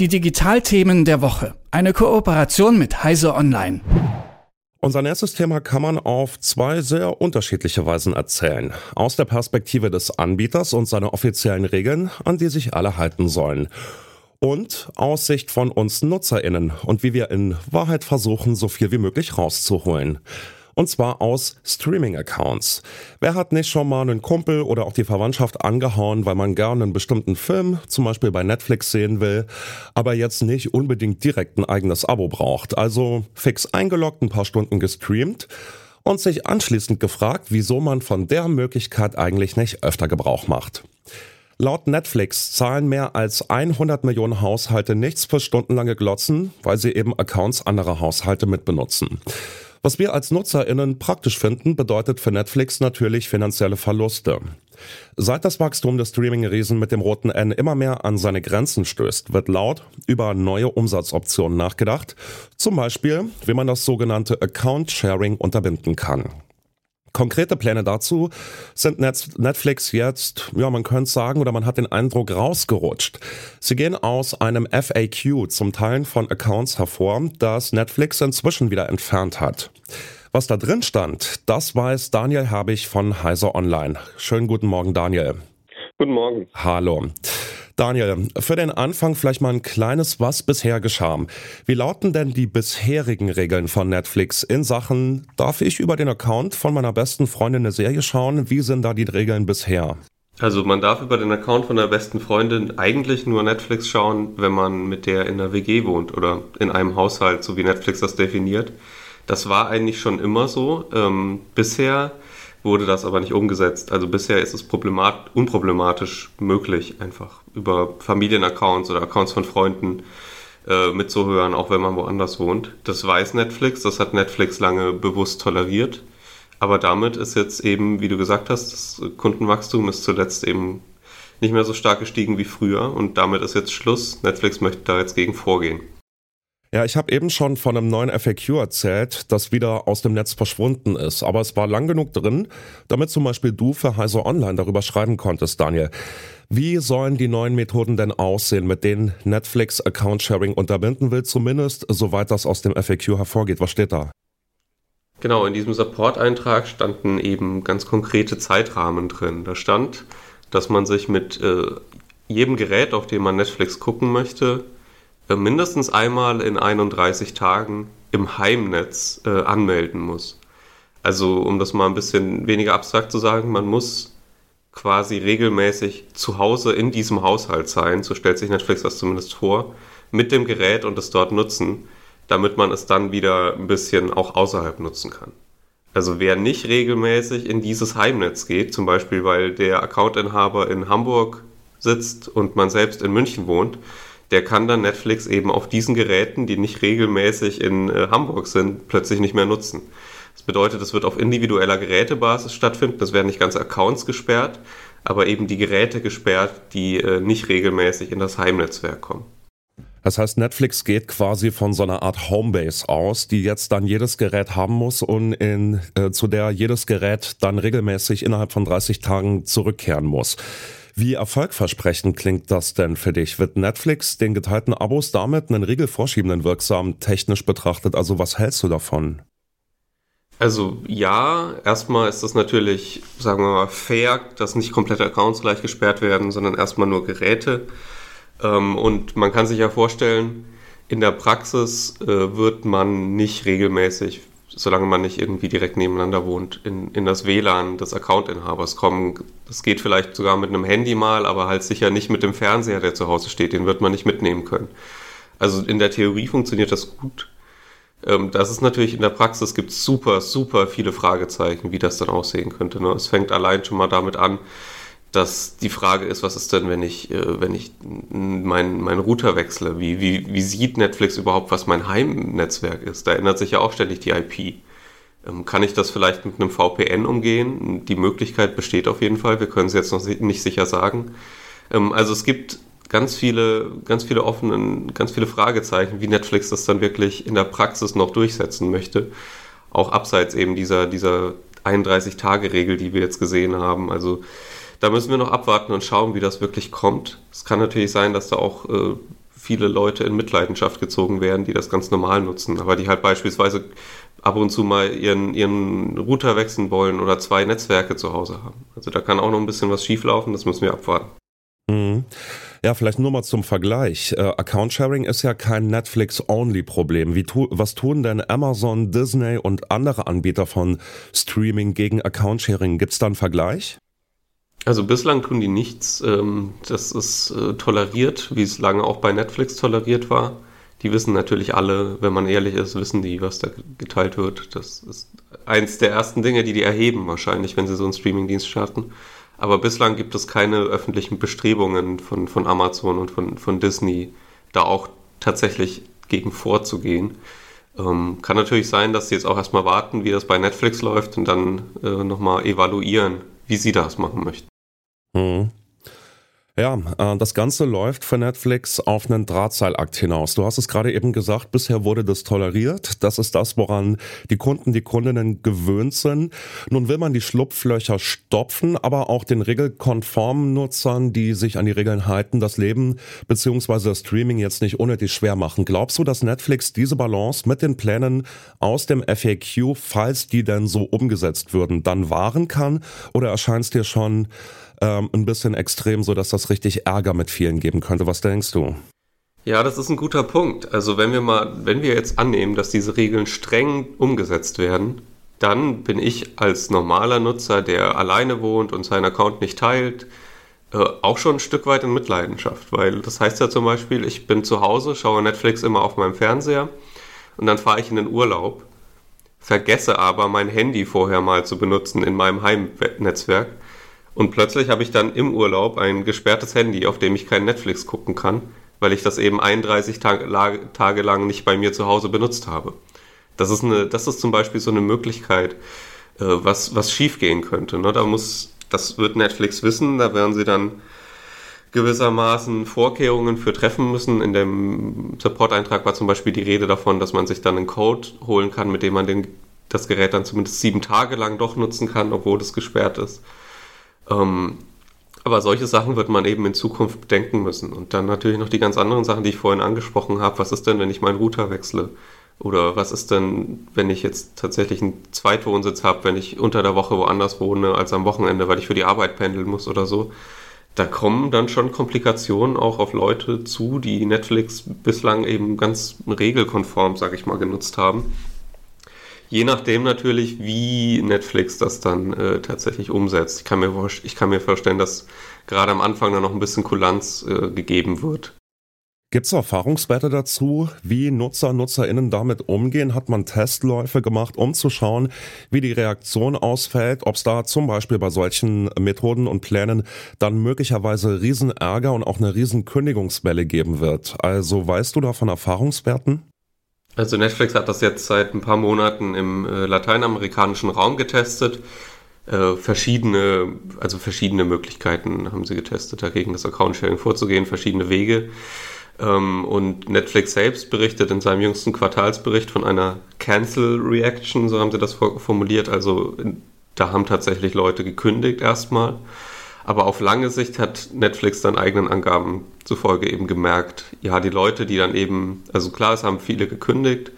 Die Digitalthemen der Woche. Eine Kooperation mit Heise Online. Unser nächstes Thema kann man auf zwei sehr unterschiedliche Weisen erzählen. Aus der Perspektive des Anbieters und seiner offiziellen Regeln, an die sich alle halten sollen. Und aus Sicht von uns NutzerInnen und wie wir in Wahrheit versuchen, so viel wie möglich rauszuholen und zwar aus Streaming-Accounts. Wer hat nicht schon mal einen Kumpel oder auch die Verwandtschaft angehauen, weil man gerne einen bestimmten Film, zum Beispiel bei Netflix sehen will, aber jetzt nicht unbedingt direkt ein eigenes Abo braucht. Also fix eingeloggt, ein paar Stunden gestreamt und sich anschließend gefragt, wieso man von der Möglichkeit eigentlich nicht öfter Gebrauch macht. Laut Netflix zahlen mehr als 100 Millionen Haushalte nichts für stundenlange Glotzen, weil sie eben Accounts anderer Haushalte mitbenutzen. Was wir als NutzerInnen praktisch finden, bedeutet für Netflix natürlich finanzielle Verluste. Seit das Wachstum des Streaming-Riesen mit dem roten N immer mehr an seine Grenzen stößt, wird laut über neue Umsatzoptionen nachgedacht. Zum Beispiel, wie man das sogenannte Account-Sharing unterbinden kann. Konkrete Pläne dazu sind Netflix jetzt, ja, man könnte sagen, oder man hat den Eindruck rausgerutscht. Sie gehen aus einem FAQ zum Teilen von Accounts hervor, das Netflix inzwischen wieder entfernt hat. Was da drin stand, das weiß Daniel Herbig von Heiser Online. Schönen guten Morgen, Daniel. Guten Morgen. Hallo. Daniel, für den Anfang vielleicht mal ein kleines Was bisher geschah. Wie lauten denn die bisherigen Regeln von Netflix in Sachen, darf ich über den Account von meiner besten Freundin eine Serie schauen? Wie sind da die Regeln bisher? Also man darf über den Account von der besten Freundin eigentlich nur Netflix schauen, wenn man mit der in einer WG wohnt oder in einem Haushalt, so wie Netflix das definiert. Das war eigentlich schon immer so. Ähm, bisher wurde das aber nicht umgesetzt. Also bisher ist es problemat unproblematisch möglich, einfach über Familienaccounts oder Accounts von Freunden äh, mitzuhören, auch wenn man woanders wohnt. Das weiß Netflix, das hat Netflix lange bewusst toleriert. Aber damit ist jetzt eben, wie du gesagt hast, das Kundenwachstum ist zuletzt eben nicht mehr so stark gestiegen wie früher und damit ist jetzt Schluss. Netflix möchte da jetzt gegen vorgehen. Ja, ich habe eben schon von einem neuen FAQ erzählt, das wieder aus dem Netz verschwunden ist. Aber es war lang genug drin, damit zum Beispiel du für Heise Online darüber schreiben konntest, Daniel. Wie sollen die neuen Methoden denn aussehen, mit denen Netflix Account Sharing unterbinden will, zumindest soweit das aus dem FAQ hervorgeht? Was steht da? Genau, in diesem Support-Eintrag standen eben ganz konkrete Zeitrahmen drin. Da stand, dass man sich mit äh, jedem Gerät, auf dem man Netflix gucken möchte, mindestens einmal in 31 Tagen im Heimnetz äh, anmelden muss. Also um das mal ein bisschen weniger abstrakt zu sagen, man muss quasi regelmäßig zu Hause in diesem Haushalt sein, so stellt sich Netflix das zumindest vor, mit dem Gerät und es dort nutzen, damit man es dann wieder ein bisschen auch außerhalb nutzen kann. Also wer nicht regelmäßig in dieses Heimnetz geht, zum Beispiel weil der Accountinhaber in Hamburg sitzt und man selbst in München wohnt, der kann dann Netflix eben auf diesen Geräten, die nicht regelmäßig in äh, Hamburg sind, plötzlich nicht mehr nutzen. Das bedeutet, es wird auf individueller Gerätebasis stattfinden. Es werden nicht ganze Accounts gesperrt, aber eben die Geräte gesperrt, die äh, nicht regelmäßig in das Heimnetzwerk kommen. Das heißt, Netflix geht quasi von so einer Art Homebase aus, die jetzt dann jedes Gerät haben muss und in, äh, zu der jedes Gerät dann regelmäßig innerhalb von 30 Tagen zurückkehren muss. Wie erfolgversprechend klingt das denn für dich? Wird Netflix den geteilten Abos damit einen Riegel vorschiebenden wirksam technisch betrachtet? Also was hältst du davon? Also ja, erstmal ist das natürlich, sagen wir mal, fair, dass nicht komplette Accounts gleich gesperrt werden, sondern erstmal nur Geräte. Ähm, und man kann sich ja vorstellen, in der Praxis äh, wird man nicht regelmäßig solange man nicht irgendwie direkt nebeneinander wohnt, in, in das WLAN des Accountinhabers kommen. Das geht vielleicht sogar mit einem Handy mal, aber halt sicher nicht mit dem Fernseher, der zu Hause steht. Den wird man nicht mitnehmen können. Also in der Theorie funktioniert das gut. Ähm, das ist natürlich in der Praxis gibt es super, super viele Fragezeichen, wie das dann aussehen könnte. Ne? Es fängt allein schon mal damit an, dass die Frage ist, was ist denn, wenn ich, äh, wenn ich meinen mein Router wechsle? Wie, wie, wie sieht Netflix überhaupt, was mein Heimnetzwerk ist? Da ändert sich ja auch ständig die IP. Ähm, kann ich das vielleicht mit einem VPN umgehen? Die Möglichkeit besteht auf jeden Fall. Wir können es jetzt noch nicht sicher sagen. Ähm, also es gibt ganz viele, ganz viele offenen, ganz viele Fragezeichen, wie Netflix das dann wirklich in der Praxis noch durchsetzen möchte. Auch abseits eben dieser, dieser 31-Tage-Regel, die wir jetzt gesehen haben. Also da müssen wir noch abwarten und schauen, wie das wirklich kommt. Es kann natürlich sein, dass da auch äh, viele Leute in Mitleidenschaft gezogen werden, die das ganz normal nutzen, aber die halt beispielsweise ab und zu mal ihren, ihren Router wechseln wollen oder zwei Netzwerke zu Hause haben. Also da kann auch noch ein bisschen was schieflaufen, das müssen wir abwarten. Mhm. Ja, vielleicht nur mal zum Vergleich. Äh, Account Sharing ist ja kein Netflix-Only-Problem. Tu was tun denn Amazon, Disney und andere Anbieter von Streaming gegen Account Sharing? Gibt es da einen Vergleich? Also bislang tun die nichts. Ähm, das ist äh, toleriert, wie es lange auch bei Netflix toleriert war. Die wissen natürlich alle, wenn man ehrlich ist, wissen die, was da geteilt wird. Das ist eins der ersten Dinge, die die erheben wahrscheinlich, wenn sie so einen Streamingdienst starten. Aber bislang gibt es keine öffentlichen Bestrebungen von, von Amazon und von, von Disney, da auch tatsächlich gegen vorzugehen. Ähm, kann natürlich sein, dass sie jetzt auch erstmal warten, wie das bei Netflix läuft und dann äh, nochmal evaluieren, wie sie das machen möchten. Mhm. Ja, äh, das Ganze läuft für Netflix auf einen Drahtseilakt hinaus. Du hast es gerade eben gesagt, bisher wurde das toleriert. Das ist das, woran die Kunden, die Kundinnen gewöhnt sind. Nun will man die Schlupflöcher stopfen, aber auch den regelkonformen Nutzern, die sich an die Regeln halten, das Leben bzw. das Streaming jetzt nicht unnötig schwer machen. Glaubst du, dass Netflix diese Balance mit den Plänen aus dem FAQ, falls die denn so umgesetzt würden, dann wahren kann? Oder erscheint es dir schon ähm, ein bisschen extrem, so dass das richtig Ärger mit vielen geben könnte. Was denkst du? Ja, das ist ein guter Punkt. Also wenn wir mal, wenn wir jetzt annehmen, dass diese Regeln streng umgesetzt werden, dann bin ich als normaler Nutzer, der alleine wohnt und seinen Account nicht teilt, äh, auch schon ein Stück weit in Mitleidenschaft. Weil das heißt ja zum Beispiel, ich bin zu Hause, schaue Netflix immer auf meinem Fernseher und dann fahre ich in den Urlaub, vergesse aber mein Handy vorher mal zu benutzen in meinem Heimnetzwerk und plötzlich habe ich dann im Urlaub ein gesperrtes Handy, auf dem ich kein Netflix gucken kann, weil ich das eben 31 Tage, lang nicht bei mir zu Hause benutzt habe. Das ist, eine, das ist zum Beispiel so eine Möglichkeit, äh, was, was schiefgehen könnte. Ne? Da muss, das wird Netflix wissen, da werden sie dann gewissermaßen Vorkehrungen für treffen müssen. In dem Support-Eintrag war zum Beispiel die Rede davon, dass man sich dann einen Code holen kann, mit dem man den, das Gerät dann zumindest sieben Tage lang doch nutzen kann, obwohl es gesperrt ist. Ähm, aber solche Sachen wird man eben in Zukunft bedenken müssen. Und dann natürlich noch die ganz anderen Sachen, die ich vorhin angesprochen habe. Was ist denn, wenn ich meinen Router wechsle? Oder was ist denn, wenn ich jetzt tatsächlich einen Zweitwohnsitz habe, wenn ich unter der Woche woanders wohne als am Wochenende, weil ich für die Arbeit pendeln muss oder so? Da kommen dann schon Komplikationen auch auf Leute zu, die Netflix bislang eben ganz regelkonform, sag ich mal, genutzt haben Je nachdem natürlich, wie Netflix das dann äh, tatsächlich umsetzt. Ich kann, mir, ich kann mir vorstellen, dass gerade am Anfang dann noch ein bisschen Kulanz äh, gegeben wird. Gibt es Erfahrungswerte dazu, wie Nutzer, NutzerInnen damit umgehen? Hat man Testläufe gemacht, um zu schauen, wie die Reaktion ausfällt? Ob es da zum Beispiel bei solchen Methoden und Plänen dann möglicherweise Riesenärger und auch eine Riesenkündigungswelle geben wird? Also weißt du da von Erfahrungswerten? Also Netflix hat das jetzt seit ein paar Monaten im äh, lateinamerikanischen Raum getestet. Äh, verschiedene, also verschiedene Möglichkeiten haben sie getestet, dagegen das Account-Sharing vorzugehen, verschiedene Wege. Ähm, und Netflix selbst berichtet in seinem jüngsten Quartalsbericht von einer Cancel Reaction, so haben sie das formuliert. Also da haben tatsächlich Leute gekündigt erstmal. Aber auf lange Sicht hat Netflix dann eigenen Angaben zufolge eben gemerkt, ja, die Leute, die dann eben, also klar, es haben viele gekündigt,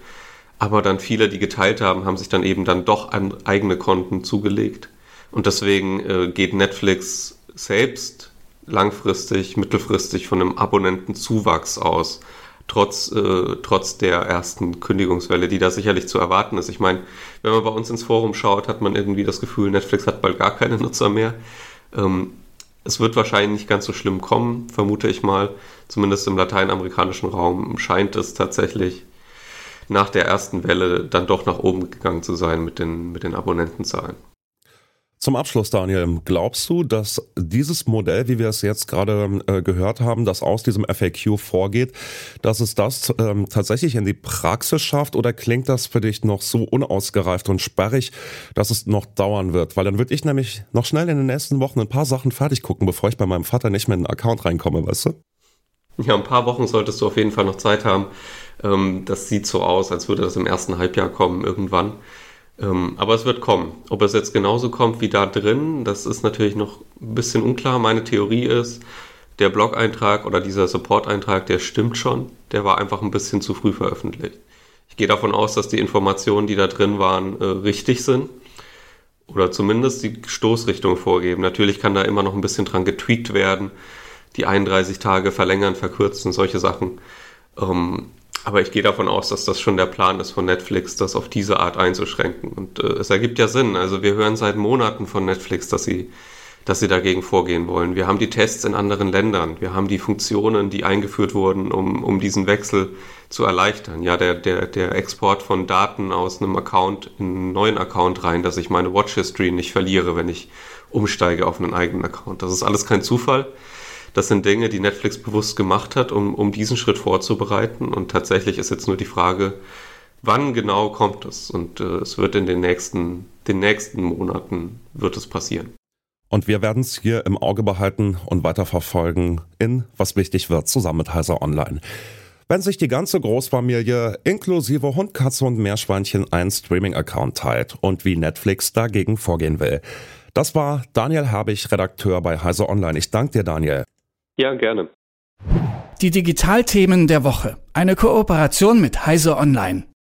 aber dann viele, die geteilt haben, haben sich dann eben dann doch an eigene Konten zugelegt. Und deswegen äh, geht Netflix selbst langfristig, mittelfristig von einem Abonnentenzuwachs aus, trotz, äh, trotz der ersten Kündigungswelle, die da sicherlich zu erwarten ist. Ich meine, wenn man bei uns ins Forum schaut, hat man irgendwie das Gefühl, Netflix hat bald gar keine Nutzer mehr. Ähm, es wird wahrscheinlich nicht ganz so schlimm kommen, vermute ich mal. Zumindest im lateinamerikanischen Raum scheint es tatsächlich nach der ersten Welle dann doch nach oben gegangen zu sein mit den, mit den Abonnentenzahlen. Zum Abschluss, Daniel, glaubst du, dass dieses Modell, wie wir es jetzt gerade äh, gehört haben, das aus diesem FAQ vorgeht, dass es das ähm, tatsächlich in die Praxis schafft oder klingt das für dich noch so unausgereift und sperrig, dass es noch dauern wird? Weil dann würde ich nämlich noch schnell in den nächsten Wochen ein paar Sachen fertig gucken, bevor ich bei meinem Vater nicht mehr in den Account reinkomme, weißt du? Ja, ein paar Wochen solltest du auf jeden Fall noch Zeit haben. Ähm, das sieht so aus, als würde das im ersten Halbjahr kommen irgendwann. Ähm, aber es wird kommen. Ob es jetzt genauso kommt wie da drin, das ist natürlich noch ein bisschen unklar. Meine Theorie ist, der Blog-Eintrag oder dieser Support-Eintrag, der stimmt schon, der war einfach ein bisschen zu früh veröffentlicht. Ich gehe davon aus, dass die Informationen, die da drin waren, äh, richtig sind oder zumindest die Stoßrichtung vorgeben. Natürlich kann da immer noch ein bisschen dran getweakt werden, die 31 Tage verlängern, verkürzen, solche Sachen. Ähm, aber ich gehe davon aus, dass das schon der Plan ist von Netflix, das auf diese Art einzuschränken. Und äh, es ergibt ja Sinn. Also wir hören seit Monaten von Netflix, dass sie, dass sie dagegen vorgehen wollen. Wir haben die Tests in anderen Ländern. Wir haben die Funktionen, die eingeführt wurden, um, um diesen Wechsel zu erleichtern. Ja, der, der, der Export von Daten aus einem Account in einen neuen Account rein, dass ich meine Watch History nicht verliere, wenn ich umsteige auf einen eigenen Account. Das ist alles kein Zufall. Das sind Dinge, die Netflix bewusst gemacht hat, um, um diesen Schritt vorzubereiten. Und tatsächlich ist jetzt nur die Frage, wann genau kommt es? Und äh, es wird in den nächsten, den nächsten Monaten wird es passieren. Und wir werden es hier im Auge behalten und weiterverfolgen in Was wichtig wird, zusammen mit Heiser Online. Wenn sich die ganze Großfamilie inklusive Hund, Katze und Meerschweinchen einen Streaming-Account teilt und wie Netflix dagegen vorgehen will. Das war Daniel Habich, Redakteur bei Heise Online. Ich danke dir, Daniel. Ja, gerne. Die Digitalthemen der Woche. Eine Kooperation mit Heise Online.